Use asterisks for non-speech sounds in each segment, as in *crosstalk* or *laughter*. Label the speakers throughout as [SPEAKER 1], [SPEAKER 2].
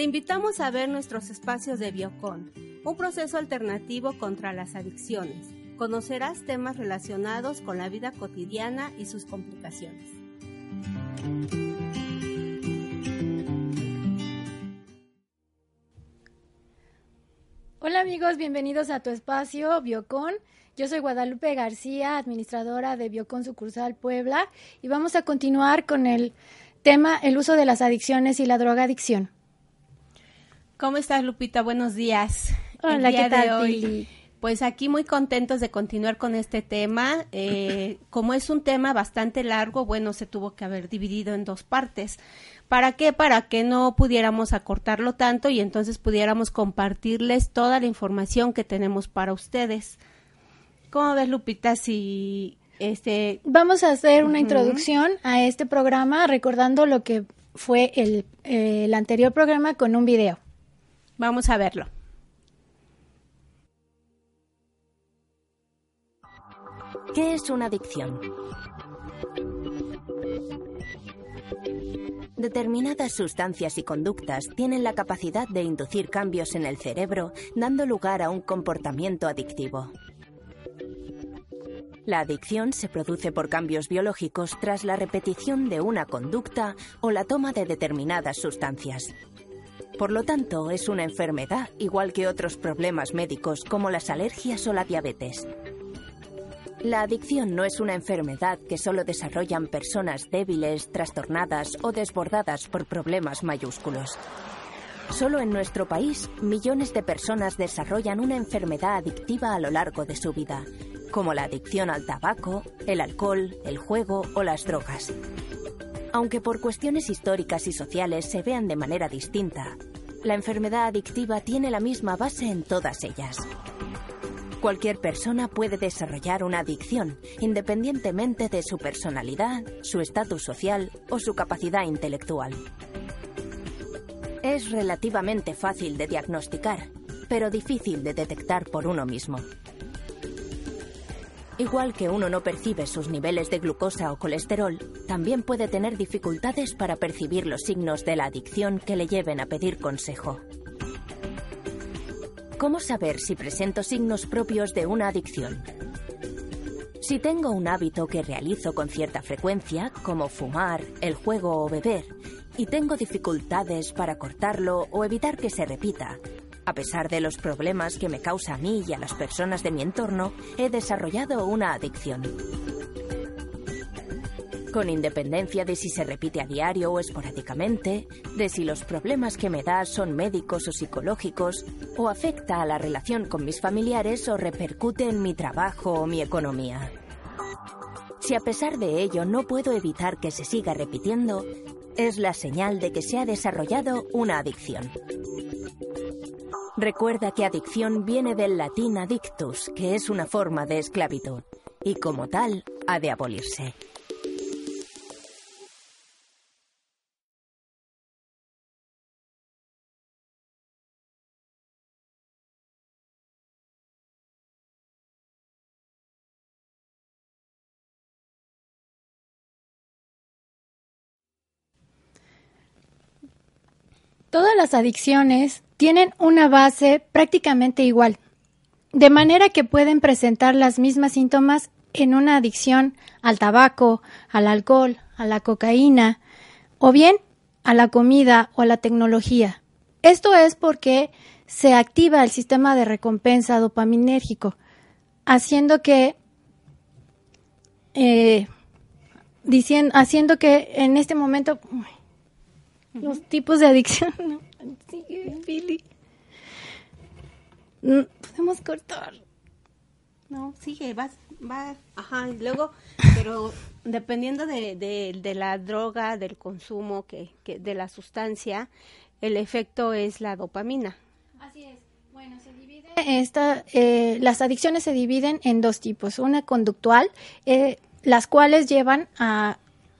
[SPEAKER 1] Te invitamos a ver nuestros espacios de Biocon, un proceso alternativo contra las adicciones. Conocerás temas relacionados con la vida cotidiana y sus complicaciones.
[SPEAKER 2] Hola amigos, bienvenidos a tu espacio Biocon. Yo soy Guadalupe García, administradora de Biocon Sucursal Puebla, y vamos a continuar con el tema el uso de las adicciones y la drogadicción.
[SPEAKER 1] ¿Cómo estás, Lupita? Buenos días.
[SPEAKER 2] Hola, ¿qué tal?
[SPEAKER 1] Pues aquí muy contentos de continuar con este tema. Eh, *laughs* como es un tema bastante largo, bueno, se tuvo que haber dividido en dos partes. ¿Para qué? Para que no pudiéramos acortarlo tanto y entonces pudiéramos compartirles toda la información que tenemos para ustedes. ¿Cómo ves, Lupita? Si este
[SPEAKER 2] vamos a hacer una introducción a este programa recordando lo que fue el, el anterior programa con un video.
[SPEAKER 1] Vamos a verlo.
[SPEAKER 3] ¿Qué es una adicción? Determinadas sustancias y conductas tienen la capacidad de inducir cambios en el cerebro, dando lugar a un comportamiento adictivo. La adicción se produce por cambios biológicos tras la repetición de una conducta o la toma de determinadas sustancias. Por lo tanto, es una enfermedad igual que otros problemas médicos como las alergias o la diabetes. La adicción no es una enfermedad que solo desarrollan personas débiles, trastornadas o desbordadas por problemas mayúsculos. Solo en nuestro país, millones de personas desarrollan una enfermedad adictiva a lo largo de su vida, como la adicción al tabaco, el alcohol, el juego o las drogas. Aunque por cuestiones históricas y sociales se vean de manera distinta, la enfermedad adictiva tiene la misma base en todas ellas. Cualquier persona puede desarrollar una adicción, independientemente de su personalidad, su estatus social o su capacidad intelectual. Es relativamente fácil de diagnosticar, pero difícil de detectar por uno mismo. Igual que uno no percibe sus niveles de glucosa o colesterol, también puede tener dificultades para percibir los signos de la adicción que le lleven a pedir consejo. ¿Cómo saber si presento signos propios de una adicción? Si tengo un hábito que realizo con cierta frecuencia, como fumar, el juego o beber, y tengo dificultades para cortarlo o evitar que se repita, a pesar de los problemas que me causa a mí y a las personas de mi entorno, he desarrollado una adicción con independencia de si se repite a diario o esporádicamente, de si los problemas que me da son médicos o psicológicos, o afecta a la relación con mis familiares o repercute en mi trabajo o mi economía. Si a pesar de ello no puedo evitar que se siga repitiendo, es la señal de que se ha desarrollado una adicción. Recuerda que adicción viene del latín adictus, que es una forma de esclavitud, y como tal ha de abolirse.
[SPEAKER 2] Todas las adicciones tienen una base prácticamente igual, de manera que pueden presentar las mismas síntomas en una adicción al tabaco, al alcohol, a la cocaína o bien a la comida o a la tecnología. Esto es porque se activa el sistema de recompensa dopaminérgico, haciendo que eh, diciendo, haciendo que en este momento los tipos de adicción. No, sigue, Billy. Mm, podemos cortar.
[SPEAKER 1] No, sigue, vas, va, ajá, y luego, *laughs* pero dependiendo de, de, la droga, del consumo, que, que, de la sustancia, el efecto es la dopamina.
[SPEAKER 2] Así es. Bueno, se divide esta, eh, las adicciones se dividen en dos tipos. Una conductual, eh, las cuales llevan a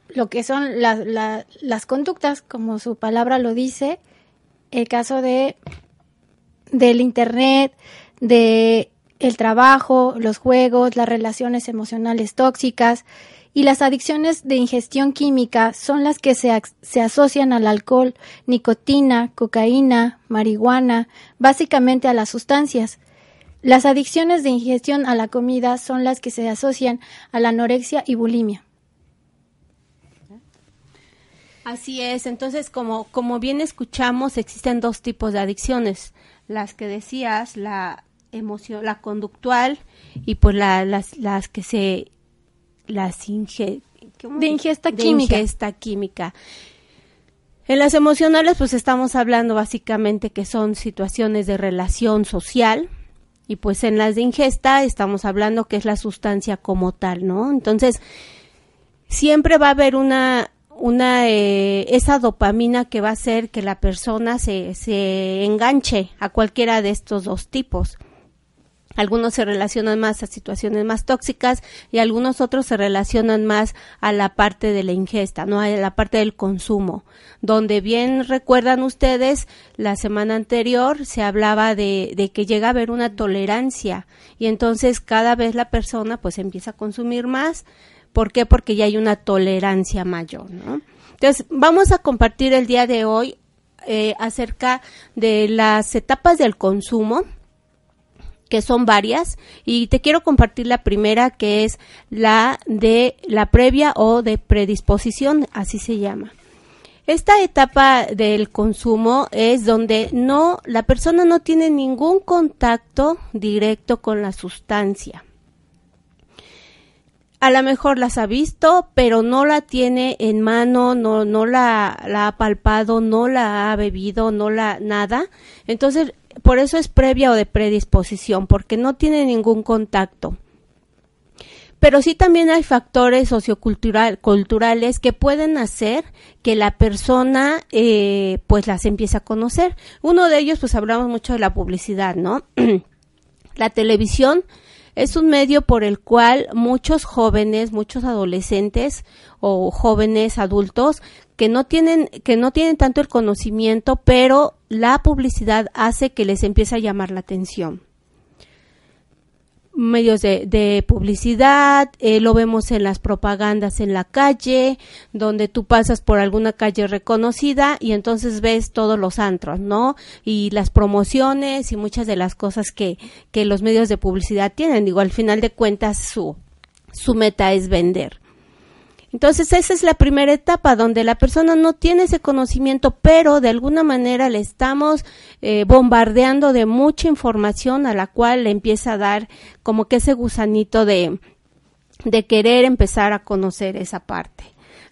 [SPEAKER 2] lo que son las conductas, como su palabra lo dice, el caso de del internet, de el trabajo, los juegos, las relaciones emocionales tóxicas y las adicciones de ingestión química son las que se, se, asocian al alcohol, nicotina, cocaína, marihuana, básicamente a las sustancias. Las adicciones de ingestión a la comida son las que se asocian a la anorexia y bulimia.
[SPEAKER 1] Así es, entonces como, como bien escuchamos, existen dos tipos de adicciones, las que decías, la emoción, la conductual y pues la, las, las que se, las inge,
[SPEAKER 2] de ingesta química.
[SPEAKER 1] ingesta química. En las emocionales pues estamos hablando básicamente que son situaciones de relación social, y pues en las de ingesta estamos hablando que es la sustancia como tal, ¿no? Entonces, siempre va a haber una una eh, esa dopamina que va a hacer que la persona se, se enganche a cualquiera de estos dos tipos. Algunos se relacionan más a situaciones más tóxicas y algunos otros se relacionan más a la parte de la ingesta, no a la parte del consumo. Donde bien recuerdan ustedes, la semana anterior se hablaba de, de que llega a haber una tolerancia y entonces cada vez la persona pues empieza a consumir más ¿Por qué? Porque ya hay una tolerancia mayor, ¿no? Entonces, vamos a compartir el día de hoy eh, acerca de las etapas del consumo, que son varias, y te quiero compartir la primera, que es la de la previa o de predisposición, así se llama. Esta etapa del consumo es donde no la persona no tiene ningún contacto directo con la sustancia a lo mejor las ha visto, pero no la tiene en mano, no, no la, la ha palpado, no la ha bebido, no la nada. Entonces, por eso es previa o de predisposición, porque no tiene ningún contacto. Pero sí también hay factores socioculturales que pueden hacer que la persona eh, pues las empiece a conocer. Uno de ellos, pues hablamos mucho de la publicidad, ¿no? *clears throat* la televisión es un medio por el cual muchos jóvenes, muchos adolescentes o jóvenes adultos que no tienen que no tienen tanto el conocimiento, pero la publicidad hace que les empiece a llamar la atención medios de, publicidad, eh, lo vemos en las propagandas en la calle, donde tú pasas por alguna calle reconocida y entonces ves todos los antros, ¿no? Y las promociones y muchas de las cosas que, que los medios de publicidad tienen. Digo, al final de cuentas su, su meta es vender. Entonces esa es la primera etapa donde la persona no tiene ese conocimiento, pero de alguna manera le estamos eh, bombardeando de mucha información a la cual le empieza a dar como que ese gusanito de, de querer empezar a conocer esa parte.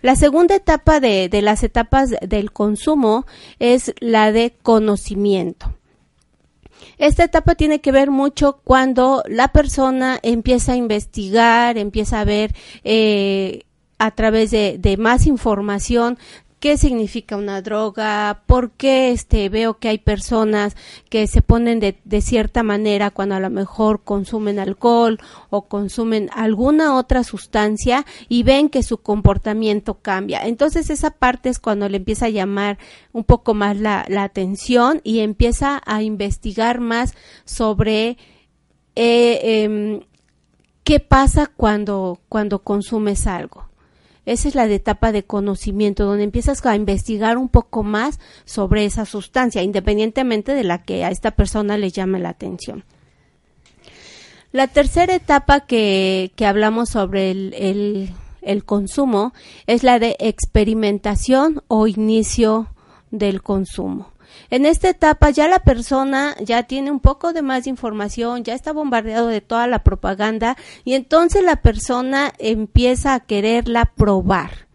[SPEAKER 1] La segunda etapa de, de las etapas del consumo es la de conocimiento. Esta etapa tiene que ver mucho cuando la persona empieza a investigar, empieza a ver eh, a través de, de más información qué significa una droga, por qué este veo que hay personas que se ponen de, de, cierta manera cuando a lo mejor consumen alcohol o consumen alguna otra sustancia y ven que su comportamiento cambia. Entonces esa parte es cuando le empieza a llamar un poco más la, la atención y empieza a investigar más sobre eh, eh, qué pasa cuando, cuando consumes algo. Esa es la etapa de conocimiento, donde empiezas a investigar un poco más sobre esa sustancia, independientemente de la que a esta persona le llame la atención. La tercera etapa que, que hablamos sobre el, el, el consumo es la de experimentación o inicio del consumo. En esta etapa ya la persona ya tiene un poco de más información, ya está bombardeado de toda la propaganda y entonces la persona empieza a quererla probar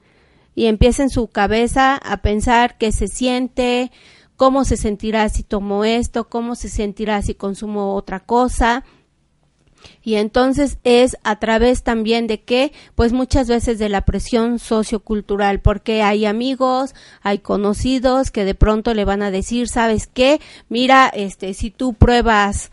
[SPEAKER 1] y empieza en su cabeza a pensar qué se siente, cómo se sentirá si tomo esto, cómo se sentirá si consumo otra cosa. Y entonces es a través también de que, pues muchas veces de la presión sociocultural, porque hay amigos, hay conocidos que de pronto le van a decir, ¿sabes qué? Mira, este, si tú pruebas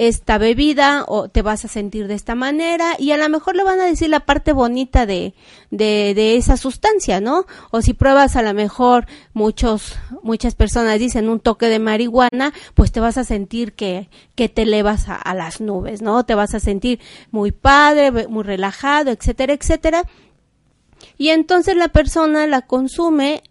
[SPEAKER 1] esta bebida o te vas a sentir de esta manera y a lo mejor le van a decir la parte bonita de, de, de, esa sustancia, ¿no? O si pruebas a lo mejor muchos, muchas personas dicen un toque de marihuana, pues te vas a sentir que, que te elevas a, las nubes, ¿no? Te vas a sentir muy padre, muy relajado, etcétera, etcétera. Y entonces la persona la consume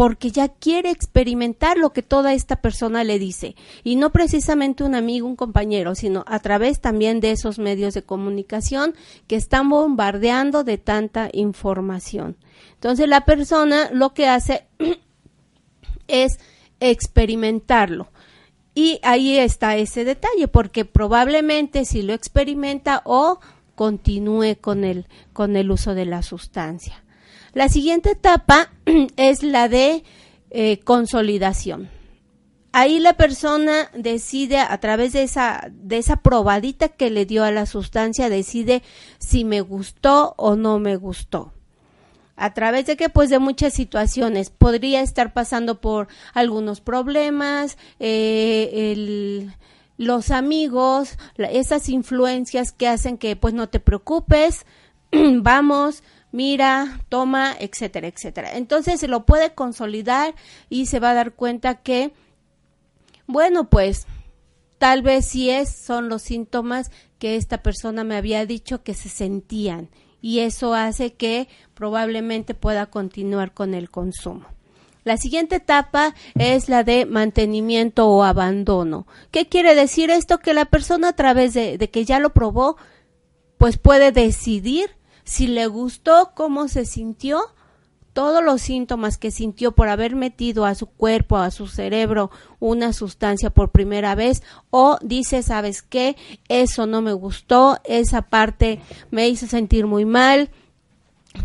[SPEAKER 1] porque ya quiere experimentar lo que toda esta persona le dice y no precisamente un amigo, un compañero, sino a través también de esos medios de comunicación que están bombardeando de tanta información. Entonces la persona lo que hace *clears throat* es experimentarlo. Y ahí está ese detalle, porque probablemente si lo experimenta o continúe con el, con el uso de la sustancia. La siguiente etapa *clears throat* es la de eh, consolidación. Ahí la persona decide a través de esa, de esa probadita que le dio a la sustancia, decide si me gustó o no me gustó. A través de que, pues, de muchas situaciones podría estar pasando por algunos problemas, eh, el, los amigos, esas influencias que hacen que, pues, no te preocupes, *clears throat* vamos, mira, toma, etcétera, etcétera. Entonces se lo puede consolidar y se va a dar cuenta que, bueno, pues tal vez sí es, son los síntomas que esta persona me había dicho que se sentían y eso hace que probablemente pueda continuar con el consumo. La siguiente etapa es la de mantenimiento o abandono. ¿Qué quiere decir esto? Que la persona a través de, de que ya lo probó, pues puede decidir si le gustó cómo se sintió, todos los síntomas que sintió por haber metido a su cuerpo, a su cerebro, una sustancia por primera vez, o dice, ¿sabes qué? Eso no me gustó, esa parte me hizo sentir muy mal,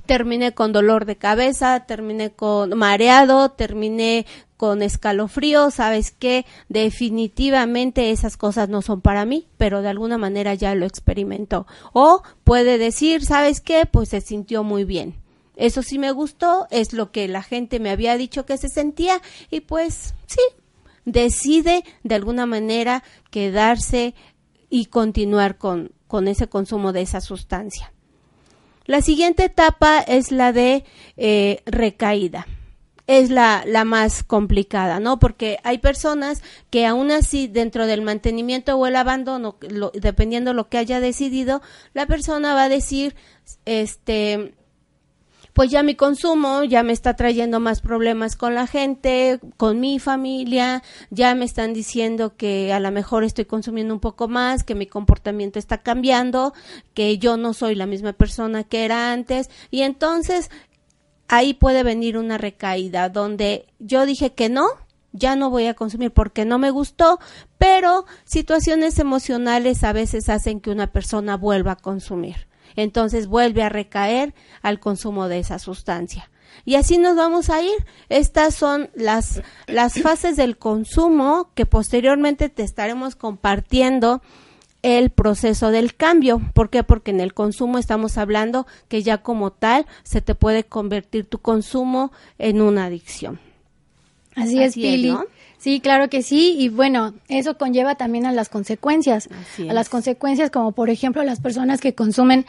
[SPEAKER 1] terminé con dolor de cabeza, terminé con mareado, terminé con escalofrío, sabes que definitivamente esas cosas no son para mí, pero de alguna manera ya lo experimentó. O puede decir, sabes qué, pues se sintió muy bien. Eso sí me gustó, es lo que la gente me había dicho que se sentía y pues sí, decide de alguna manera quedarse y continuar con, con ese consumo de esa sustancia. La siguiente etapa es la de eh, recaída es la, la más complicada, ¿no? Porque hay personas que aún así dentro del mantenimiento o el abandono, lo, dependiendo lo que haya decidido, la persona va a decir, este, pues ya mi consumo ya me está trayendo más problemas con la gente, con mi familia, ya me están diciendo que a lo mejor estoy consumiendo un poco más, que mi comportamiento está cambiando, que yo no soy la misma persona que era antes y entonces ahí puede venir una recaída donde yo dije que no, ya no voy a consumir porque no me gustó, pero situaciones emocionales a veces hacen que una persona vuelva a consumir. Entonces vuelve a recaer al consumo de esa sustancia. Y así nos vamos a ir. Estas son las, las fases del consumo que posteriormente te estaremos compartiendo el proceso del cambio. ¿Por qué? Porque en el consumo estamos hablando que ya como tal se te puede convertir tu consumo en una adicción.
[SPEAKER 2] Así, es, Pili. Sí, claro que sí. Y bueno, eso conlleva también a las consecuencias. A las consecuencias como por ejemplo las personas que consumen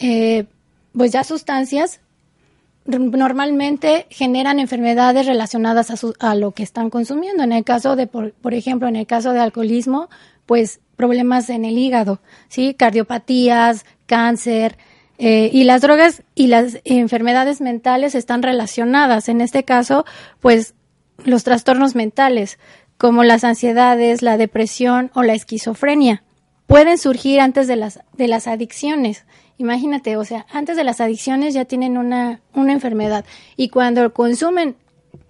[SPEAKER 2] eh, pues ya sustancias normalmente generan enfermedades relacionadas a, a, lo que están consumiendo. En el caso de, por, por ejemplo, en el caso de alcoholismo, pues problemas en el hígado, ¿sí? Cardiopatías, cáncer, eh, y las drogas y las enfermedades mentales están relacionadas. En este caso, pues los trastornos mentales, como las ansiedades, la depresión o la esquizofrenia, pueden surgir antes de las, de las adicciones. Imagínate, o sea, antes de las adicciones ya tienen una, una enfermedad y cuando consumen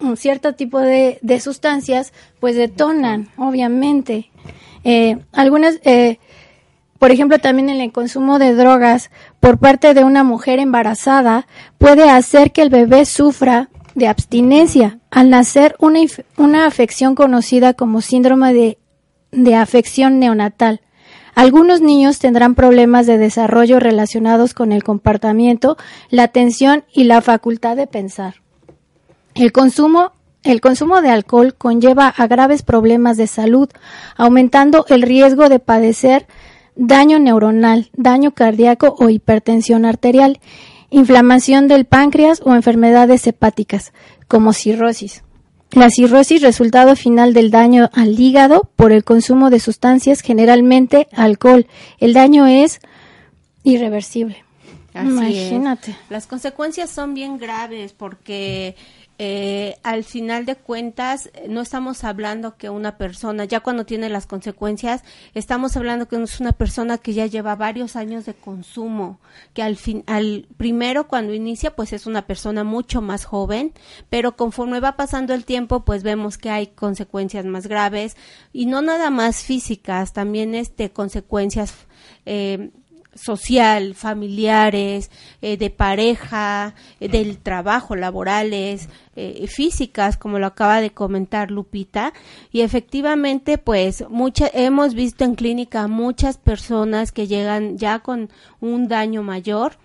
[SPEAKER 2] un cierto tipo de, de sustancias, pues detonan, obviamente. Eh, algunas, eh, por ejemplo, también en el consumo de drogas por parte de una mujer embarazada puede hacer que el bebé sufra de abstinencia al nacer una, una afección conocida como síndrome de, de afección neonatal. Algunos niños tendrán problemas de desarrollo relacionados con el comportamiento, la atención y la facultad de pensar. El consumo el consumo de alcohol conlleva a graves problemas de salud, aumentando el riesgo de padecer daño neuronal, daño cardíaco o hipertensión arterial, inflamación del páncreas o enfermedades hepáticas, como cirrosis. La cirrosis resultado final del daño al hígado por el consumo de sustancias, generalmente alcohol. El daño es irreversible.
[SPEAKER 1] Imagínate. Las consecuencias son bien graves porque eh, al final de cuentas no estamos hablando que una persona, ya cuando tiene las consecuencias, estamos hablando que es una persona que ya lleva varios años de consumo, que al fin, al primero cuando inicia, pues es una persona mucho más joven, pero conforme va pasando el tiempo, pues vemos que hay consecuencias más graves y no nada más físicas, también este consecuencias eh, social, familiares, eh, de pareja, eh, del trabajo, laborales, eh, físicas, como lo acaba de comentar Lupita. Y efectivamente, pues, mucha, hemos visto en clínica muchas personas que llegan ya con un daño mayor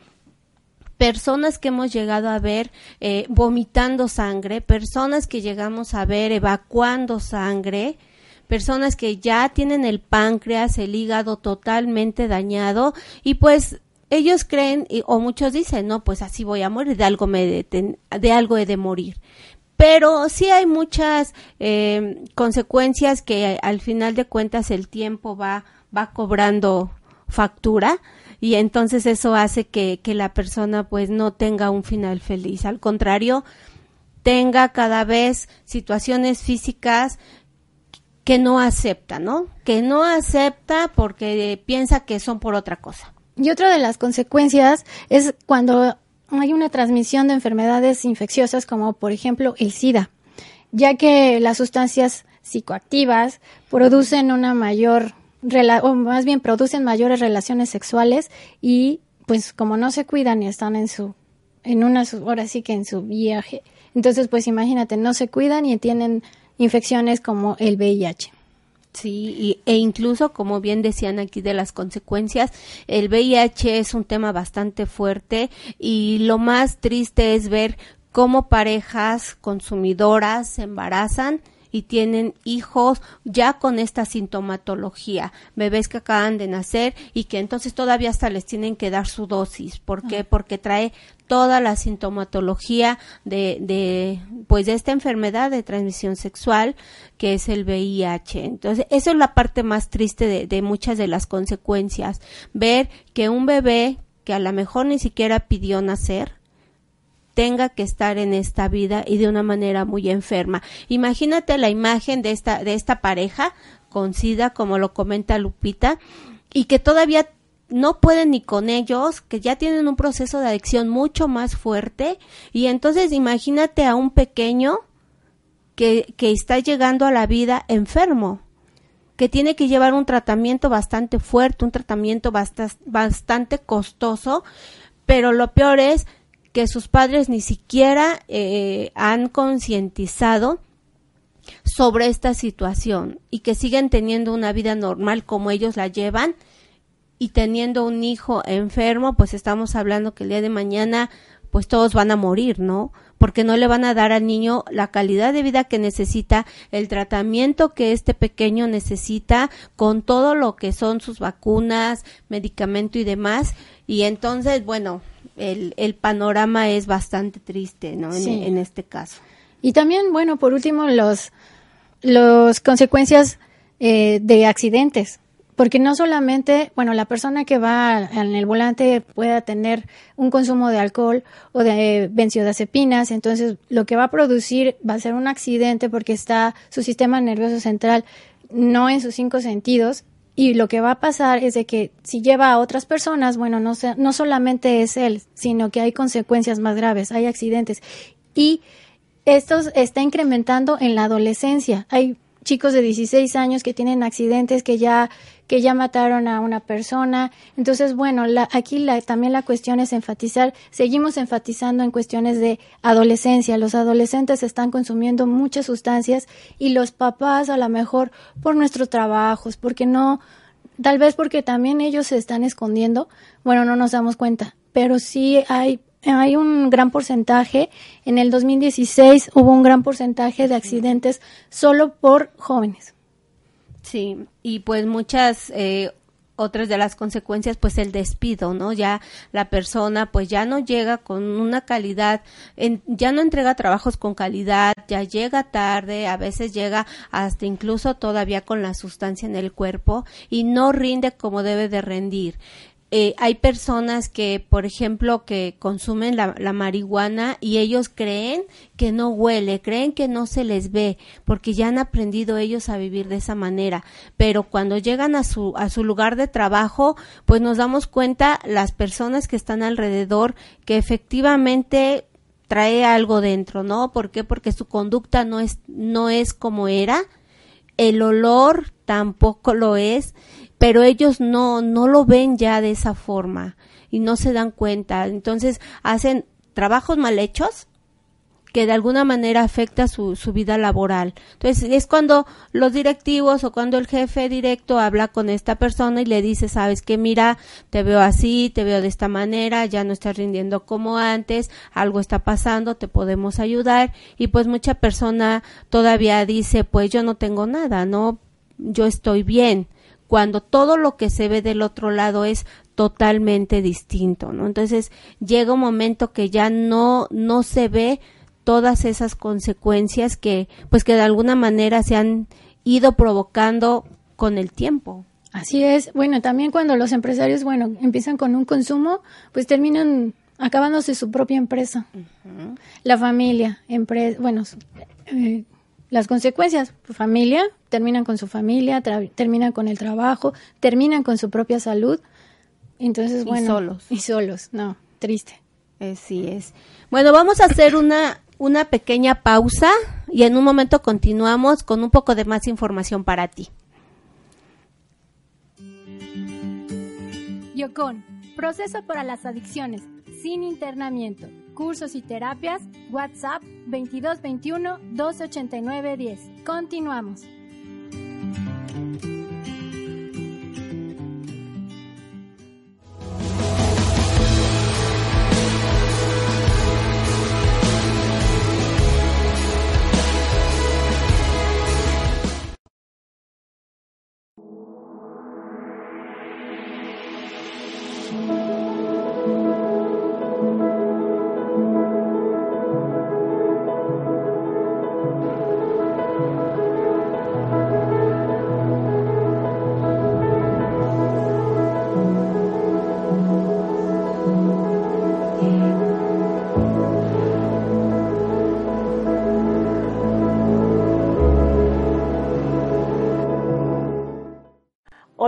[SPEAKER 1] personas que hemos llegado a ver vomitando sangre, personas que llegamos a ver evacuando sangre, personas que ya tienen el páncreas, el hígado totalmente dañado y pues ellos creen o muchos dicen, no, pues así voy a morir, de algo, me de, de algo he de morir. Pero sí hay muchas eh, consecuencias que al final de cuentas el tiempo va, va cobrando factura y entonces eso hace que, que la persona pues no tenga un final feliz. Al contrario, tenga cada vez situaciones físicas que no acepta, ¿no? Que no acepta porque piensa que son por otra cosa.
[SPEAKER 2] Y otra de las consecuencias es cuando hay una transmisión de enfermedades infecciosas como por ejemplo el SIDA, ya que las sustancias psicoactivas producen una mayor o más bien producen mayores relaciones sexuales y pues como no se cuidan y están en su en una ahora sí que en su viaje, entonces pues imagínate, no se cuidan y tienen infecciones como el VIH.
[SPEAKER 1] Sí, e incluso, como bien decían aquí de las consecuencias, el VIH es un tema bastante fuerte y lo más triste es ver cómo parejas consumidoras se embarazan y tienen hijos ya con esta sintomatología, bebés que acaban de nacer y que entonces todavía hasta les tienen que dar su dosis. ¿Por qué? Porque trae toda la sintomatología de, de, pues de esta enfermedad de transmisión sexual que es el VIH. Entonces, eso es la parte más triste de, de muchas de las consecuencias. Ver que un bebé que a lo mejor ni siquiera pidió nacer, tenga que estar en esta vida y de una manera muy enferma. Imagínate la imagen de esta, de esta pareja con SIDA, como lo comenta Lupita, y que todavía no pueden ni con ellos, que ya tienen un proceso de adicción mucho más fuerte, y entonces imagínate a un pequeño que, que está llegando a la vida enfermo que tiene que llevar un tratamiento bastante fuerte, un tratamiento bastante costoso, pero lo peor es que sus padres ni siquiera eh, han concientizado sobre esta situación y que siguen teniendo una vida normal como ellos la llevan y teniendo un hijo enfermo, pues estamos hablando que el día de mañana pues todos van a morir, ¿no? Porque no le van a dar al niño la calidad de vida que necesita, el tratamiento que este pequeño necesita, con todo lo que son sus vacunas, medicamento y demás. Y entonces, bueno, el, el panorama es bastante triste, ¿no? En, este caso.
[SPEAKER 2] Y también, bueno, por último, los, los consecuencias eh, de accidentes. Porque no solamente, bueno, la persona que va en el volante pueda tener un consumo de alcohol o de benzodiazepinas, entonces lo que va a producir va a ser un accidente porque está su sistema nervioso central no en sus cinco sentidos y lo que va a pasar es de que si lleva a otras personas, bueno, no, no solamente es él, sino que hay consecuencias más graves, hay accidentes. Y esto está incrementando en la adolescencia. Hay chicos de 16 años que tienen accidentes que ya que ya mataron a una persona. Entonces, bueno, la, aquí la, también la cuestión es enfatizar, seguimos enfatizando en cuestiones de adolescencia. Los adolescentes están consumiendo muchas sustancias y los papás a lo mejor por nuestros trabajos, porque no tal vez porque también ellos se están escondiendo, bueno, no nos damos cuenta, pero sí hay hay un gran porcentaje, en el 2016 hubo un gran porcentaje de accidentes solo por jóvenes.
[SPEAKER 1] Sí, y pues muchas eh, otras de las consecuencias pues el despido no ya la persona pues ya no llega con una calidad ya no entrega trabajos con calidad ya llega tarde a veces llega hasta incluso todavía con la sustancia en el cuerpo y no rinde como debe de rendir eh, hay personas que, por ejemplo, que consumen la, marihuana y ellos creen que no huele, creen que no se les ve, porque ya han aprendido ellos a vivir de esa manera. Pero cuando llegan a su, a su lugar de trabajo, pues nos damos cuenta las personas que están alrededor que efectivamente trae algo dentro, ¿no? ¿Por qué? Porque su conducta no es, no es como era, el olor tampoco lo es pero ellos no, no lo ven ya de esa forma y no se dan cuenta. Entonces hacen trabajos mal hechos que de alguna manera afecta su, su vida laboral. Entonces es cuando los directivos o cuando el jefe directo habla con esta persona y le dice, sabes que mira, te veo así, te veo de esta manera, ya no estás rindiendo como antes, algo está pasando, te podemos ayudar y pues mucha persona todavía dice, pues yo no tengo nada, no, yo estoy bien cuando todo lo que se ve del otro lado es totalmente distinto, ¿no? Entonces llega un momento que ya no, no se ve todas esas consecuencias que, pues que de alguna manera se han ido provocando con el tiempo.
[SPEAKER 2] Así es. Bueno, también cuando los empresarios, bueno, empiezan con un consumo, pues terminan acabándose su propia empresa. La familia, empresa, bueno, eh, las consecuencias, familia, terminan con su familia, terminan con el trabajo, terminan con su propia salud. Entonces, bueno.
[SPEAKER 1] Y solos.
[SPEAKER 2] Y solos, no, triste.
[SPEAKER 1] Así es. Bueno, vamos a hacer una, una pequeña pausa y en un momento continuamos con un poco de más información para ti.
[SPEAKER 2] Yocon, proceso para las adicciones, sin internamiento cursos y terapias, WhatsApp 2221 289 10. Continuamos.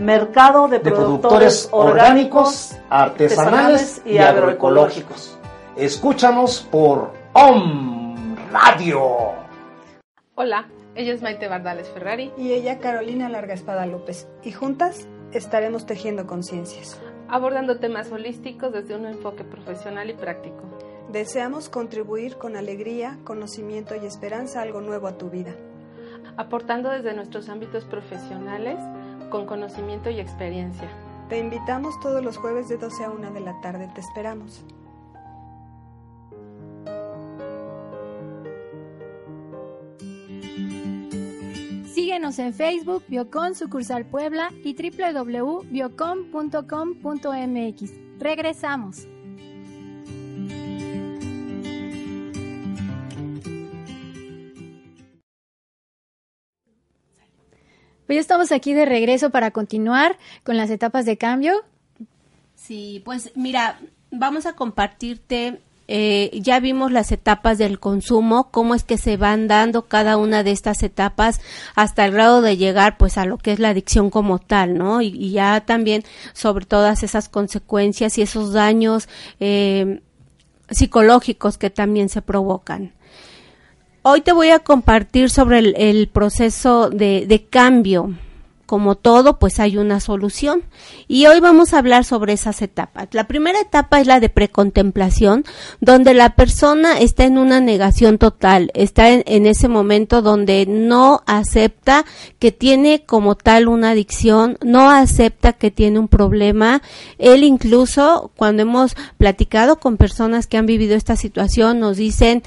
[SPEAKER 4] mercado de, productores, orgánicos, artesanales y agroecológicos.
[SPEAKER 5] Escúchanos por OM Radio.
[SPEAKER 6] Hola, ella es Maite Bardales Ferrari.
[SPEAKER 7] Y ella Carolina Larga Espada López. Y juntas estaremos tejiendo conciencias.
[SPEAKER 6] Abordando temas holísticos desde un enfoque profesional y práctico.
[SPEAKER 7] Deseamos contribuir con alegría, conocimiento y esperanza algo nuevo a tu vida.
[SPEAKER 6] Aportando desde nuestros ámbitos profesionales, con conocimiento y experiencia.
[SPEAKER 7] Te invitamos todos los jueves de 12 a 1 de la tarde. Te esperamos.
[SPEAKER 2] Síguenos en Facebook, Biocon Sucursal Puebla y www.biocon.com.mx. Regresamos. Pues ya estamos aquí de regreso para continuar con las etapas de cambio.
[SPEAKER 1] Sí, pues mira, vamos a compartirte eh, ya vimos las etapas del consumo, cómo es que se van dando cada una de estas etapas hasta el grado de llegar pues a lo que es la adicción como tal, ¿no? Y, ya también sobre todas esas consecuencias y esos daños eh, psicológicos que también se provocan. Hoy te voy a compartir sobre el, proceso de, cambio como todo, pues hay una solución. Y hoy vamos a hablar sobre esas etapas. La primera etapa es la de precontemplación, donde la persona está en una negación total, está en, ese momento donde no acepta que tiene como tal una adicción, no acepta que tiene un problema. Él incluso, cuando hemos platicado con personas que han vivido esta situación, nos dicen,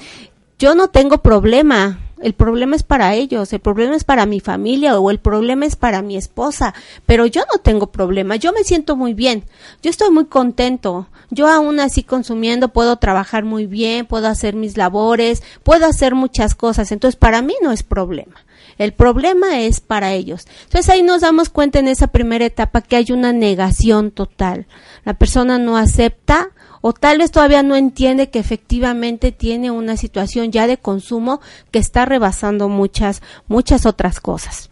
[SPEAKER 1] yo no tengo problema, el problema es para ellos, el problema es para mi familia o el problema es para mi esposa, pero yo no tengo problema, yo me siento muy bien, yo estoy muy contento, yo aún así consumiendo puedo trabajar muy bien, puedo hacer mis labores, puedo hacer muchas cosas, entonces para mí no es problema. El problema es para ellos. Entonces ahí nos damos cuenta en esa primera etapa que hay una negación total. La persona no acepta o tal vez todavía no entiende que efectivamente tiene una situación ya de consumo que está rebasando muchas, muchas otras cosas.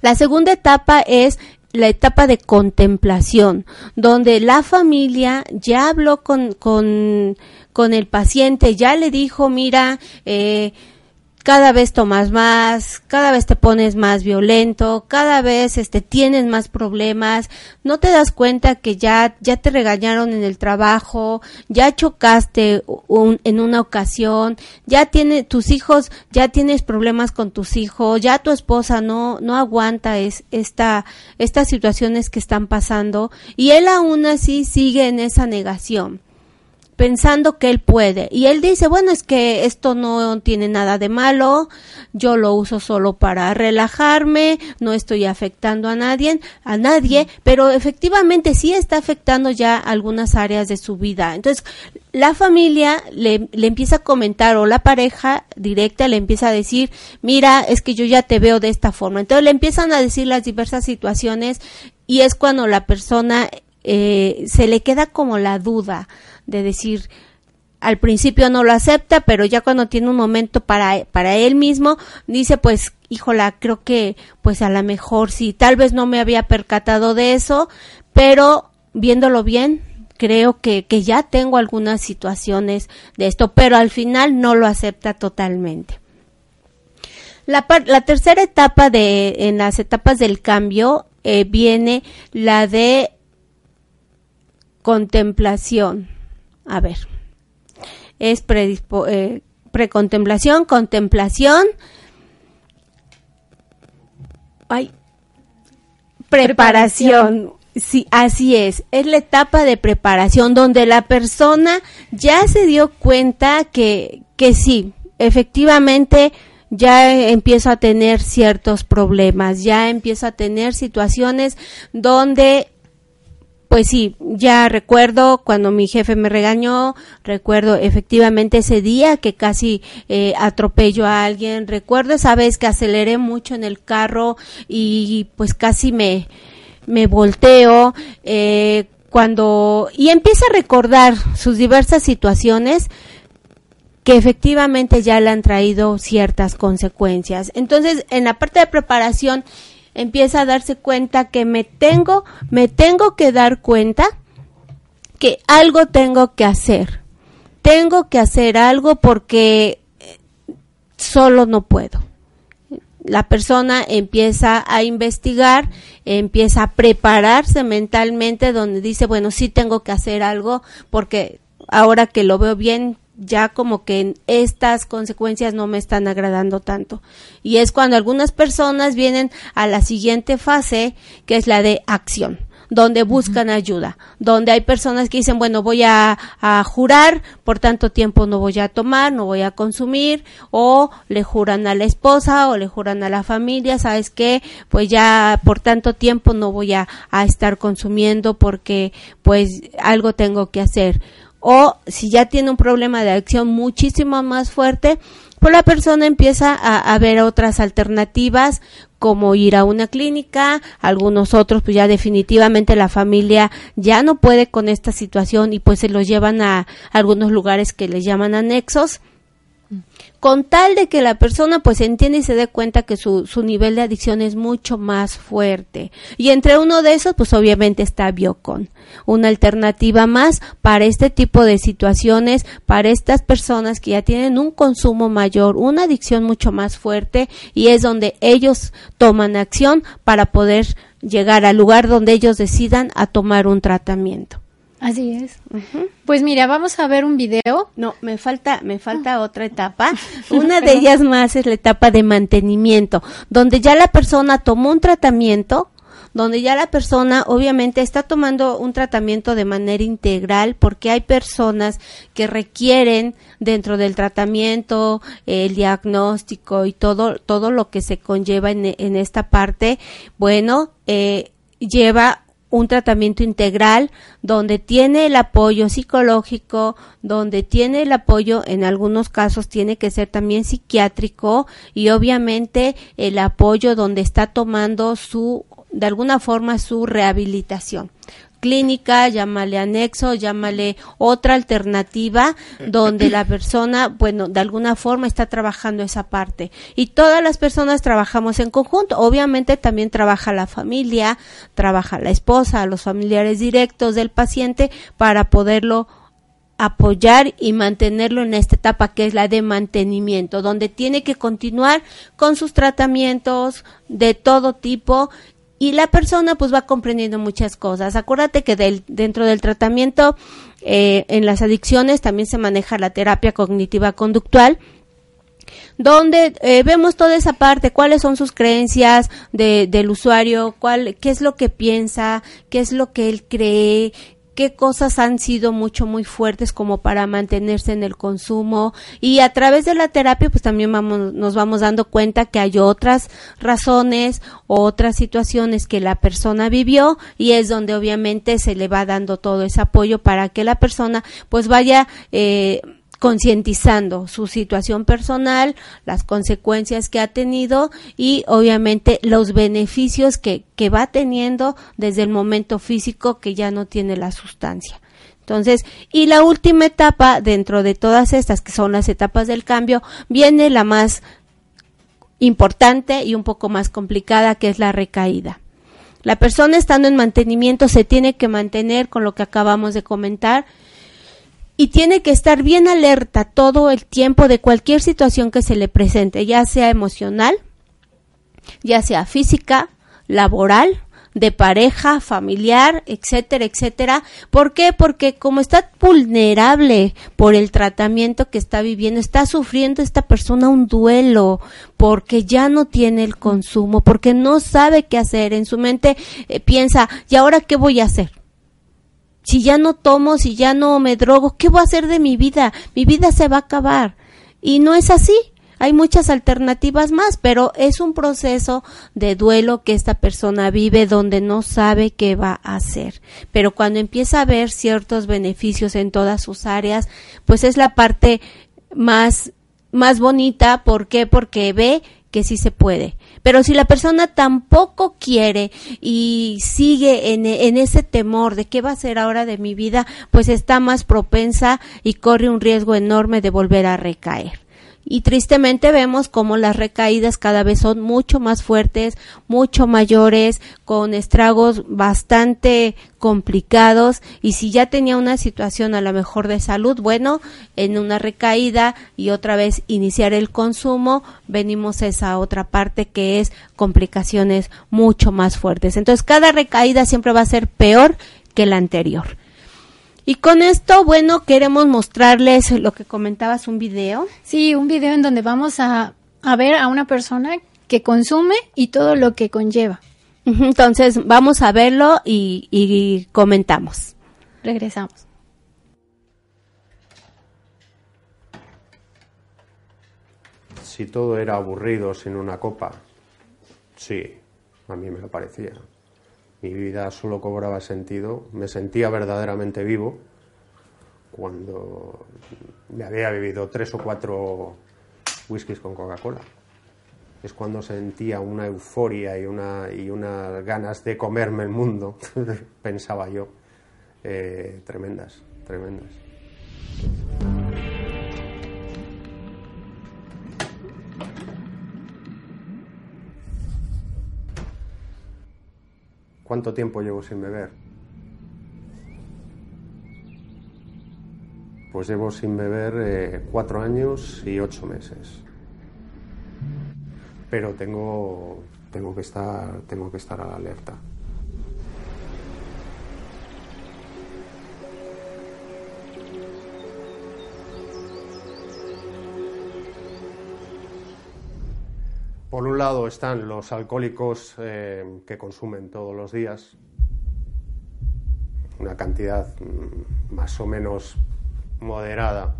[SPEAKER 1] La segunda etapa es la etapa de contemplación, donde la familia ya habló con, con, con el paciente, ya le dijo, mira, eh, cada vez tomas más, cada vez te pones más violento, cada vez este tienes más problemas, no te das cuenta que ya ya te regañaron en el trabajo, ya chocaste en una ocasión, ya tiene tus hijos, ya tienes problemas con tus hijos, ya tu esposa no no aguanta es esta estas situaciones que están pasando y él aún así sigue en esa negación pensando que él puede. Y él dice, bueno, es que esto no tiene nada de malo, yo lo uso solo para relajarme, no estoy afectando a nadie, a nadie, pero efectivamente sí está afectando ya algunas áreas de su vida. Entonces, la familia le, le empieza a comentar o la pareja directa le empieza a decir, mira, es que yo ya te veo de esta forma. Entonces le empiezan a decir las diversas situaciones y es cuando la persona eh, se le queda como la duda de decir, al principio no lo acepta, pero ya cuando tiene un momento para, para él mismo, dice, pues, híjola, creo que, pues a lo mejor sí, tal vez no me había percatado de eso, pero viéndolo bien, creo que, que ya tengo algunas situaciones de esto, pero al final no lo acepta totalmente. La, la tercera etapa de, en las etapas del cambio, eh, viene la de contemplación a ver, es eh, precontemplación, contemplación, ay, preparación. Sí, así es. Es la etapa de preparación donde la persona ya se dio cuenta que, que sí, efectivamente ya empiezo a tener ciertos problemas, ya empiezo a tener situaciones donde pues sí, ya recuerdo cuando mi jefe me regañó, recuerdo efectivamente ese día que casi eh, atropello a alguien, recuerdo esa vez que aceleré mucho en el carro y pues casi me, me volteo, eh, cuando, y empieza a recordar sus diversas situaciones, que efectivamente ya le han traído ciertas consecuencias. Entonces, en la parte de preparación, empieza a darse cuenta que me tengo, me tengo que dar cuenta que algo tengo que hacer. Tengo que hacer algo porque eh, solo no puedo. La persona empieza a investigar, empieza a prepararse mentalmente donde dice, bueno, sí tengo que hacer algo porque ahora que lo veo bien, ya como que estas consecuencias no me están agradando tanto. Y es cuando algunas personas vienen a la siguiente fase, que es la de acción donde buscan ayuda, donde hay personas que dicen, bueno, voy a, a, jurar, por tanto tiempo no voy a tomar, no voy a consumir, o le juran a la esposa o le juran a la familia, sabes qué, pues ya por tanto tiempo no voy a, a estar consumiendo porque pues algo tengo que hacer o si ya tiene un problema de adicción muchísimo más fuerte, pues la persona empieza a, a ver otras alternativas como ir a una clínica, algunos otros pues ya definitivamente la familia ya no puede con esta situación y pues se los llevan a algunos lugares que les llaman anexos con tal de que la persona pues entiende y se dé cuenta que su, su nivel de adicción es mucho más fuerte. Y entre uno de esos pues obviamente está Biocon, una alternativa más para este tipo de situaciones, para estas personas que ya tienen un consumo mayor, una adicción mucho más fuerte y es donde ellos toman acción para poder llegar al lugar donde ellos decidan a tomar un tratamiento.
[SPEAKER 2] Así es. Pues mira, vamos a ver un video.
[SPEAKER 1] No, me falta, me falta otra etapa. *laughs* Una de ellas más es la etapa de mantenimiento, donde ya la persona tomó un tratamiento, donde ya la persona obviamente está tomando un tratamiento de manera integral, porque hay personas que requieren dentro del tratamiento, el diagnóstico y todo, todo lo que se conlleva en, en esta parte, bueno, eh, lleva un tratamiento integral donde tiene el apoyo psicológico, donde tiene el apoyo, en algunos casos tiene que ser también psiquiátrico y obviamente el apoyo donde está tomando su, de alguna forma, su rehabilitación clínica, llámale anexo, llámale otra alternativa donde la persona, bueno, de alguna forma está trabajando esa parte. Y todas las personas trabajamos en conjunto. Obviamente también trabaja la familia, trabaja la esposa, los familiares directos del paciente para poderlo apoyar y mantenerlo en esta etapa que es la de mantenimiento, donde tiene que continuar con sus tratamientos de todo tipo y la persona pues va comprendiendo muchas cosas. Acuérdate que del, dentro del tratamiento eh, en las adicciones también se maneja la terapia cognitiva conductual donde eh, vemos toda esa parte, cuáles son sus creencias de, del usuario, cuál, qué es lo que piensa, qué es lo que él cree, qué cosas han sido mucho muy fuertes como para mantenerse en el consumo. Y a través de la terapia pues también vamos, nos vamos dando cuenta que hay otras razones otras situaciones que la persona vivió y es donde obviamente se le va dando todo ese apoyo para que la persona pues vaya eh, concientizando su situación personal, las consecuencias que ha tenido y obviamente los beneficios que, que va teniendo desde el momento físico que ya no tiene la sustancia. Entonces, y la última etapa dentro de todas estas, que son las etapas del cambio, viene la más importante y un poco más complicada, que es la recaída. La persona estando en mantenimiento se tiene que mantener con lo que acabamos de comentar, y tiene que estar bien alerta todo el tiempo de cualquier situación que se le presente, ya sea emocional, ya sea física, laboral, de pareja, familiar, etcétera, etcétera. ¿Por qué? Porque como está vulnerable por el tratamiento que está viviendo, está sufriendo esta persona un duelo, porque ya no tiene el consumo, porque no sabe qué hacer. En su mente eh, piensa, ¿y ahora qué voy a hacer? Si ya no tomo, si ya no me drogo, ¿qué voy a hacer de mi vida? Mi vida se va a acabar. Y no es así. Hay muchas alternativas más, pero es un proceso de duelo que esta persona vive donde no sabe qué va a hacer. Pero cuando empieza a ver ciertos beneficios en todas sus áreas, pues es la parte más más bonita, ¿por qué? Porque ve que sí se puede. Pero si la persona tampoco quiere y sigue en, en, ese temor de qué va a ser ahora de mi vida, pues está más propensa y corre un riesgo enorme de volver a recaer y tristemente vemos como las recaídas cada vez son mucho más fuertes, mucho mayores, con estragos bastante complicados y si ya tenía una situación a lo mejor de salud, bueno, en una recaída y otra vez iniciar el consumo, venimos a esa otra parte que es complicaciones mucho más fuertes. Entonces, cada recaída siempre va a ser peor que la anterior. Y con esto, bueno, queremos mostrarles lo que comentabas, un video.
[SPEAKER 2] Sí, un video en donde vamos a, a ver a una persona que consume y todo lo que conlleva.
[SPEAKER 1] Entonces, vamos a verlo y, y comentamos.
[SPEAKER 2] Regresamos.
[SPEAKER 8] Si todo era aburrido sin una copa, sí, a mí me lo parecía mi vida solo cobraba sentido, me sentía verdaderamente vivo cuando me había vivido tres o cuatro whiskies con Coca-Cola. Es cuando sentía una euforia y unas ganas de comerme el mundo, *laughs* pensaba yo, eh, tremendas, tremendas. ¿Cuánto tiempo llevo sin beber? Pues llevo sin beber eh, cuatro años y ocho meses. Pero tengo, tengo, que estar, tengo que estar a la alerta. Por un lado están los alcohólicos eh, que consumen todos los días, una cantidad mm, más o menos moderada,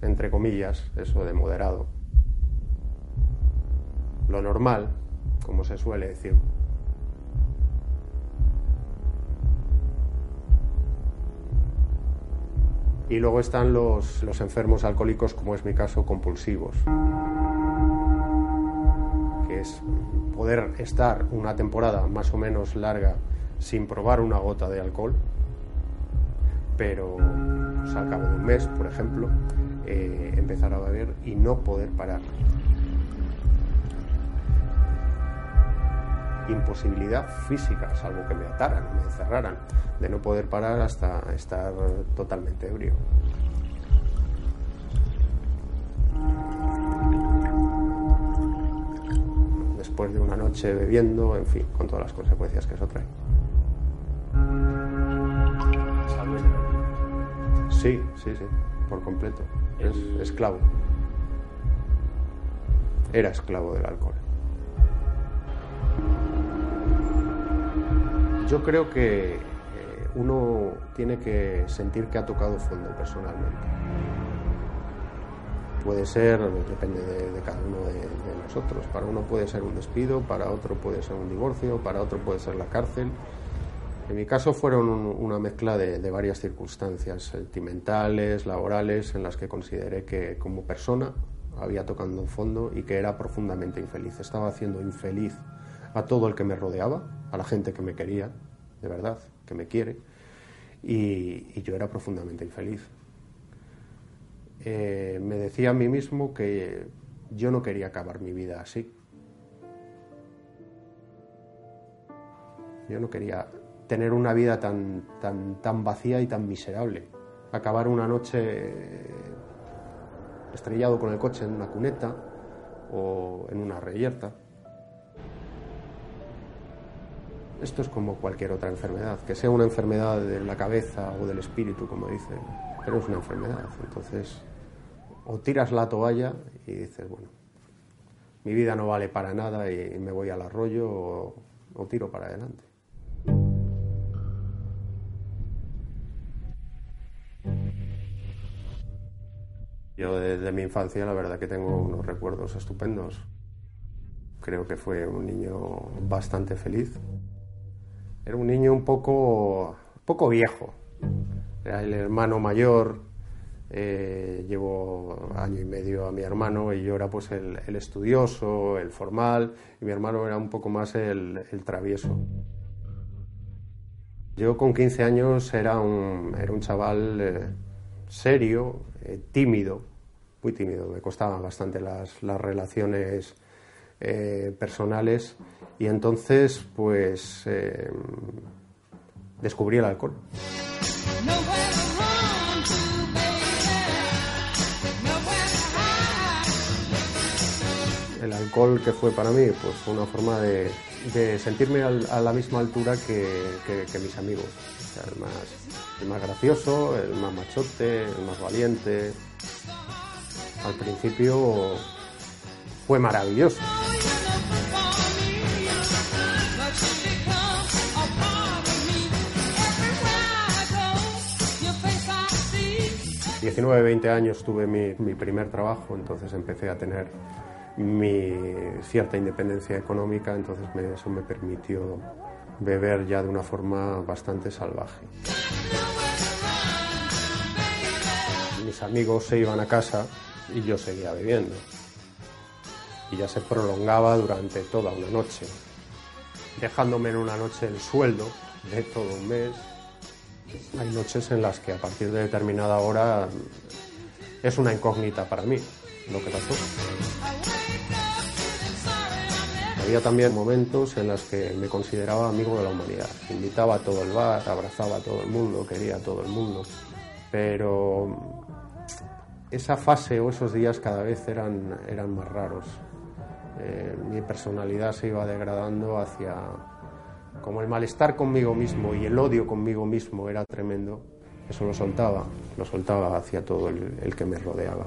[SPEAKER 8] entre comillas, eso de moderado. Lo normal, como se suele decir. Y luego están los, los enfermos alcohólicos, como es mi caso, compulsivos poder estar una temporada más o menos larga sin probar una gota de alcohol, pero pues, al cabo de un mes, por ejemplo, eh, empezar a beber y no poder parar. Imposibilidad física, salvo que me ataran, me encerraran, de no poder parar hasta estar totalmente ebrio. Después de una noche bebiendo, en fin, con todas las consecuencias que eso trae. Sí, sí, sí, por completo. Es esclavo. Era esclavo del alcohol. Yo creo que eh, uno tiene que sentir que ha tocado fondo personalmente puede ser, depende de, cada uno de, nosotros. Para uno puede ser un despido, para otro puede ser un divorcio, para otro puede ser la cárcel. En mi caso fueron una mezcla de, varias circunstancias sentimentales, laborales, en las que consideré que como persona había tocado un fondo y que era profundamente infeliz. Estaba haciendo infeliz a todo el que me rodeaba, a la gente que me quería, de verdad, que me quiere, y yo era profundamente infeliz. Eh, me decía a mí mismo que yo no quería acabar mi vida así. Yo no quería tener una vida tan, tan, tan vacía y tan miserable. Acabar una noche estrellado con el coche en una cuneta o en una reyerta. Esto es como cualquier otra enfermedad, que sea una enfermedad de la cabeza o del espíritu, como dicen, es una enfermedad. Entonces, o tiras la toalla y dices, bueno, mi vida no vale para nada y me voy al arroyo o, tiro para adelante. Yo desde mi infancia la verdad que tengo unos recuerdos estupendos. Creo que fue un niño bastante feliz. Era un niño un poco, poco viejo. Era el hermano mayor, eh, llevo año y medio a mi hermano y yo era pues el, estudioso, el formal, y mi hermano era un poco más el, travieso. Yo con 15 años era un, era un chaval eh, serio, eh, tímido, muy tímido, me costaban bastante las, las relaciones personales y entonces pues descubrí el alcohol. el alcohol que fue para mí, pues fue una forma de, sentirme a la misma altura que, mis amigos. el, más, el más gracioso, el más machote, el más valiente. Al principio fue maravilloso. 19, 20 años tuve mi, mi primer trabajo, entonces empecé a tener mi cierta independencia económica, entonces eso me permitió beber ya de una forma bastante salvaje. Mis amigos se iban a casa y yo seguía bebiendo. y ya se prolongaba durante toda una noche, dejándome en una noche el sueldo de todo un mes. Hay noches en las que a partir de determinada hora es una incógnita para mí lo que pasó. Había también momentos en los que me consideraba amigo de la humanidad. Invitaba a todo el bar, abrazaba a todo el mundo, quería a todo el mundo. Pero esa fase o esos días cada vez eran, eran más raros. Eh, mi personalidad se iba degradando hacia... Como el malestar conmigo mismo y el odio conmigo mismo era tremendo, eso lo soltaba, lo soltaba hacia todo el, que me rodeaba.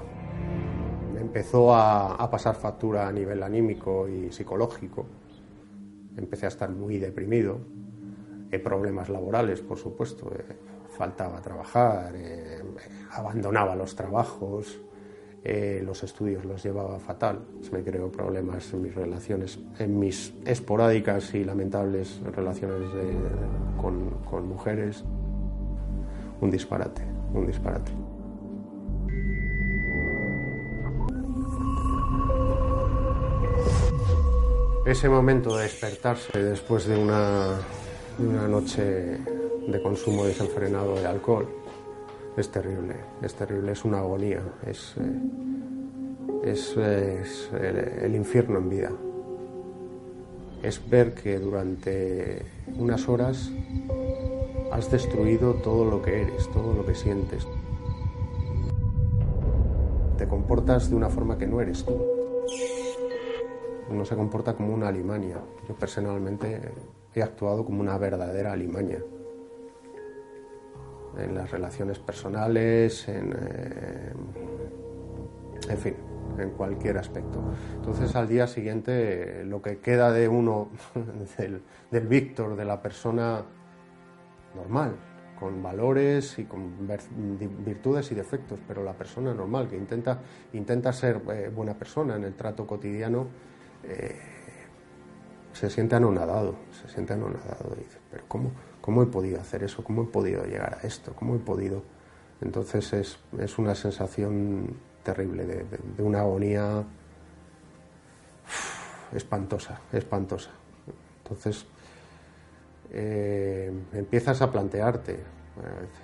[SPEAKER 8] empezó a, pasar factura a nivel anímico y psicológico. Empecé a estar muy deprimido. Hay problemas laborales, por supuesto. Eh, faltaba trabajar, eh, abandonaba los trabajos, eh, los estudios los llevaba fatal. Me creó problemas en mis relaciones, en mis esporádicas y lamentables relaciones con, con mujeres. Un disparate, un disparate. Ese momento de despertarse después de una, de una noche de consumo desenfrenado de alcohol es terrible, es terrible, es una agonía, es, eh, es, el, infierno en vida. Es ver que durante unas horas has destruido todo lo que eres, todo lo que sientes. Te comportas de una forma que no eres tú. Uno se comporta como una alimaña. Yo personalmente he actuado como una verdadera alimaña en las relaciones personales, en, eh, en fin, en cualquier aspecto. Entonces al día siguiente lo que queda de uno, *laughs* del, del Víctor, de la persona normal, con valores y con virtudes y defectos, pero la persona normal que intenta, intenta ser eh, buena persona en el trato cotidiano, eh, se siente anonadado, se siente anonadado y dice, pero ¿cómo? ¿Cómo he podido hacer eso? ¿Cómo he podido llegar a esto? ¿Cómo he podido? Entonces es, es una sensación terrible, de, una agonía espantosa, espantosa. Entonces eh, empiezas a plantearte, eh,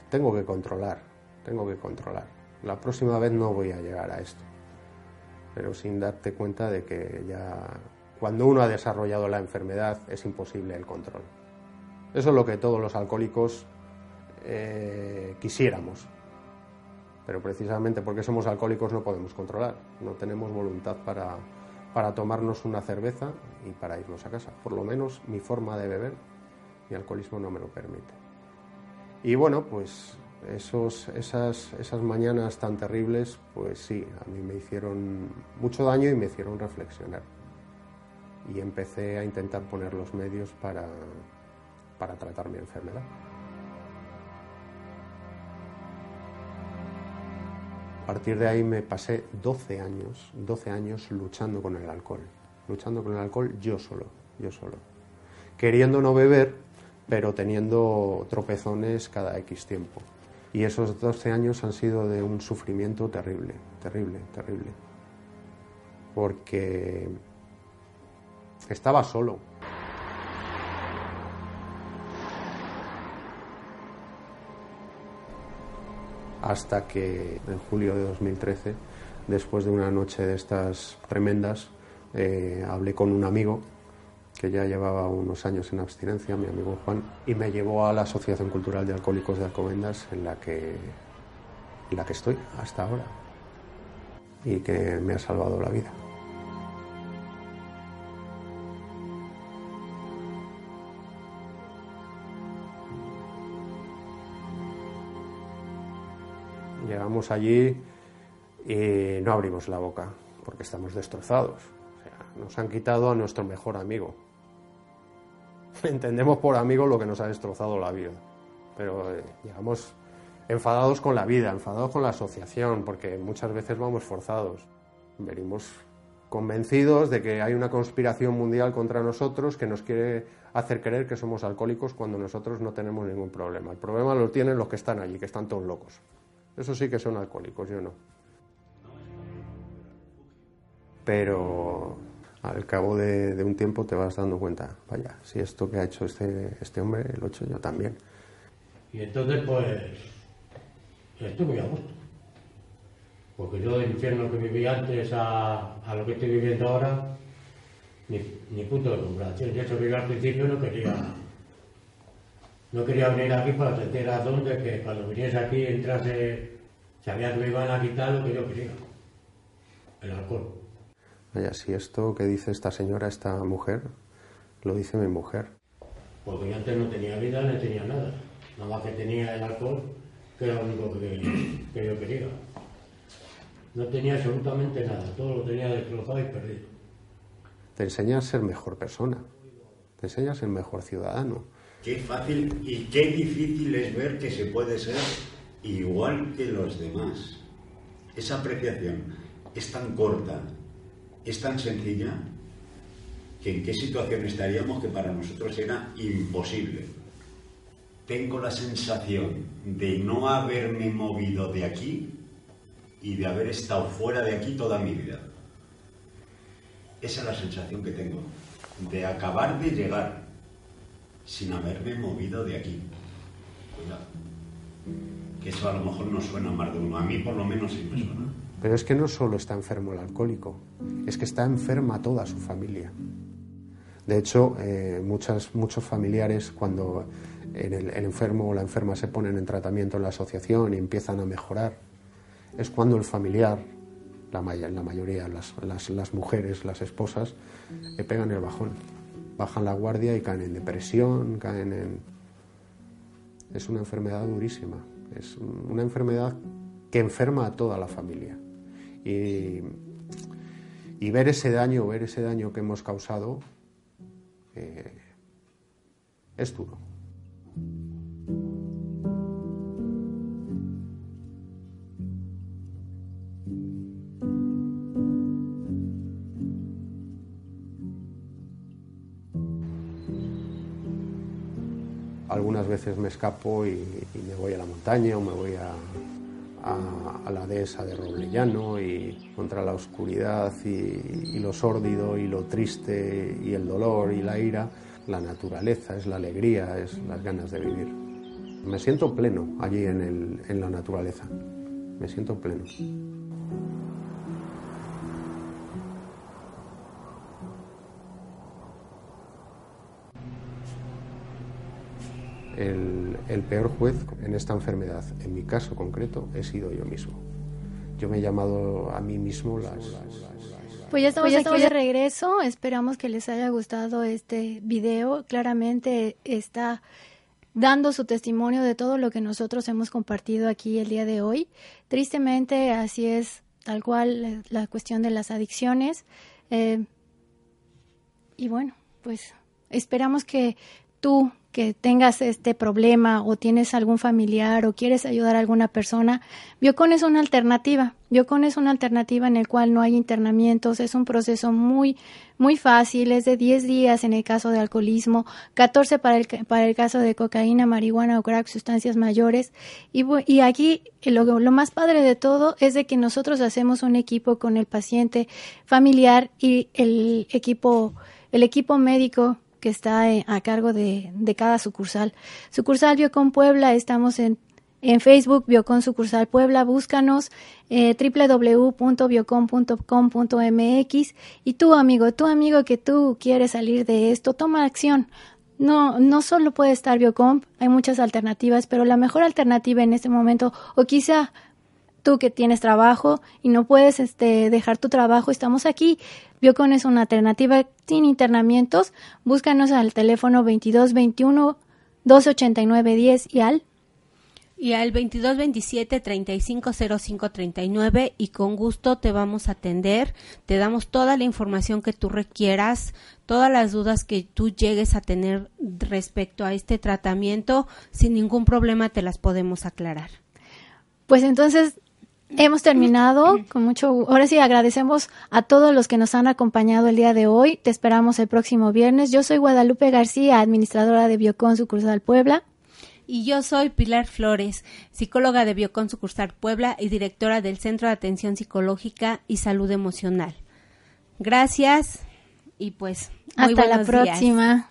[SPEAKER 8] tengo que controlar, tengo que controlar. La próxima vez no voy a llegar a esto, pero sin darte cuenta de que ya cuando uno ha desarrollado la enfermedad es imposible el control. Eso es lo que todos los alcohólicos eh, quisiéramos. Pero precisamente porque somos alcohólicos no podemos controlar, no tenemos voluntad para, para tomarnos una cerveza y para irnos a casa. Por lo menos mi forma de beber, mi alcoholismo no me lo permite. Y bueno, pues esos, esas, esas mañanas tan terribles, pues sí, a mí me hicieron mucho daño y me hicieron reflexionar. Y empecé a intentar poner los medios para, para tratar mi enfermedad. A partir de ahí me pasé 12 años, 12 años luchando con el alcohol, luchando con el alcohol yo solo, yo solo. Queriendo no beber, pero teniendo tropezones cada X tiempo. Y esos 12 años han sido de un sufrimiento terrible, terrible, terrible. Porque estaba solo, hasta que en julio de 2013, después de una noche de estas tremendas, eh, hablé con un amigo que ya llevaba unos años en abstinencia, mi amigo Juan, y me llevó a la Asociación Cultural de Alcohólicos de Alcobendas, en la que, en la que estoy hasta ahora, y que me ha salvado la vida. Llegamos allí y no abrimos la boca porque estamos destrozados. nos han quitado a nuestro mejor amigo. *laughs* Entendemos por amigo lo que nos ha destrozado la vida, pero eh, llegamos enfadados con la vida, enfadados con la asociación, porque muchas veces vamos forzados. Venimos convencidos de que hay una conspiración mundial contra nosotros que nos quiere hacer creer que somos alcohólicos cuando nosotros no tenemos ningún problema. El problema lo tienen los que están allí, que están todos locos. Eso sí que son alcohólicos, yo no. pero al cabo de, un tiempo te vas dando cuenta, vaya, si esto que ha hecho este, este hombre lo he hecho yo también.
[SPEAKER 9] Y entonces pues estoy muy a gusto. Porque yo del infierno que viví antes a, a lo que estoy viviendo ahora, ni, ni punto de comparación. Yo eso que al principio no quería no quería venir aquí para sentir razón de que cuando viniese aquí entrase, sabía que me iban a quitar lo que yo quería, el alcohol.
[SPEAKER 8] Vaya, si esto que dice esta señora, esta mujer, lo dice mi mujer.
[SPEAKER 9] Porque yo antes no tenía vida, no tenía nada. Nada más que tenía el alcohol, que era lo único que, que yo quería. No tenía absolutamente nada, todo lo tenía destrozado y perdido
[SPEAKER 8] te enseña a ser mejor persona, te enseña a ser mejor ciudadano.
[SPEAKER 10] Qué fácil y qué difícil es ver que se puede ser igual que los demás. Esa apreciación es tan corta, es tan sencilla, que en qué situación estaríamos que para nosotros era imposible. Tengo la sensación de no haberme movido de aquí y de haber estado fuera de aquí toda mi vida. Esa es la sensación que tengo, de acabar de llegar sin haberme movido de aquí. Que eso a lo mejor no suena más de uno. A mí por lo menos sí me suena.
[SPEAKER 8] Pero es que no solo está enfermo el alcohólico, es que está enferma toda su familia. De hecho, eh, muchas, muchos familiares cuando el, enfermo o la enferma se ponen en tratamiento en la asociación y empiezan a mejorar, es cuando el familiar la, mayoría, las, mujeres, las esposas, le pegan el bajón, bajan la guardia y caen en depresión, caen en... Es una enfermedad durísima, es una enfermedad que enferma a toda la familia. Y, y ver ese daño, ver ese daño que hemos causado, eh, es duro. Algunas veces me escapo y, me voy a la montaña o me voy a, la dehesa de Roblellano y contra la oscuridad y, lo sórdido y lo triste y el dolor y la ira, la naturaleza, es la alegría, es las ganas de vivir. Me siento pleno allí en, la naturaleza, me siento pleno. El, peor juez en esta enfermedad, en mi caso concreto, he sido yo mismo. Yo me he llamado a mí mismo las...
[SPEAKER 2] Pues ya estamos, pues de regreso, esperamos que les haya gustado este video. Claramente está dando su testimonio de todo lo que nosotros hemos compartido aquí el día de hoy. Tristemente, así es tal cual la cuestión de las adicciones. Eh, y bueno, pues esperamos que tú que tengas este problema o tienes algún familiar o quieres ayudar a alguna persona, Biocon es una alternativa. Biocon es una alternativa en el cual no hay internamientos, es un proceso muy muy fácil, es de 10 días en el caso de alcoholismo, 14 para el, para el caso de cocaína, marihuana o crack, sustancias mayores. Y, y aquí lo, lo más padre de todo es de que nosotros hacemos un equipo con el paciente familiar y el equipo, el equipo médico que está eh, a cargo de, cada sucursal. Sucursal Biocon Puebla, estamos en, en Facebook, Biocon Sucursal Puebla, búscanos eh, www.biocon.com.mx y tú amigo, tú amigo que tú quieres salir de esto, toma acción. No, no solo puede estar Biocomp, hay muchas alternativas, pero la mejor alternativa en este momento, o quizá tú que tienes trabajo y no puedes este, dejar tu trabajo, estamos aquí. Biocon es una alternativa sin internamientos. Búscanos al teléfono 2221 289 10 y al
[SPEAKER 1] y al 2227 350539 y con gusto te vamos a atender, te damos toda la información que tú requieras, todas las dudas que tú llegues a tener respecto a este tratamiento, sin ningún problema te las podemos aclarar.
[SPEAKER 2] Pues entonces Hemos terminado con mucho. Ahora sí, agradecemos a todos los que nos han acompañado el día de hoy. Te esperamos el próximo viernes. Yo soy Guadalupe García, administradora de Biocon Sucursal Puebla.
[SPEAKER 1] Y yo soy Pilar Flores, psicóloga de Biocon Sucursal Puebla y directora del Centro de Atención Psicológica y Salud Emocional. Gracias y pues
[SPEAKER 2] muy hasta la próxima.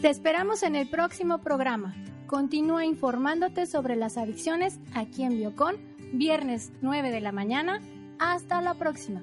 [SPEAKER 2] Te esperamos en el próximo programa. Continúa informándote sobre las adicciones aquí en Biocon, viernes 9 de la mañana. Hasta la próxima.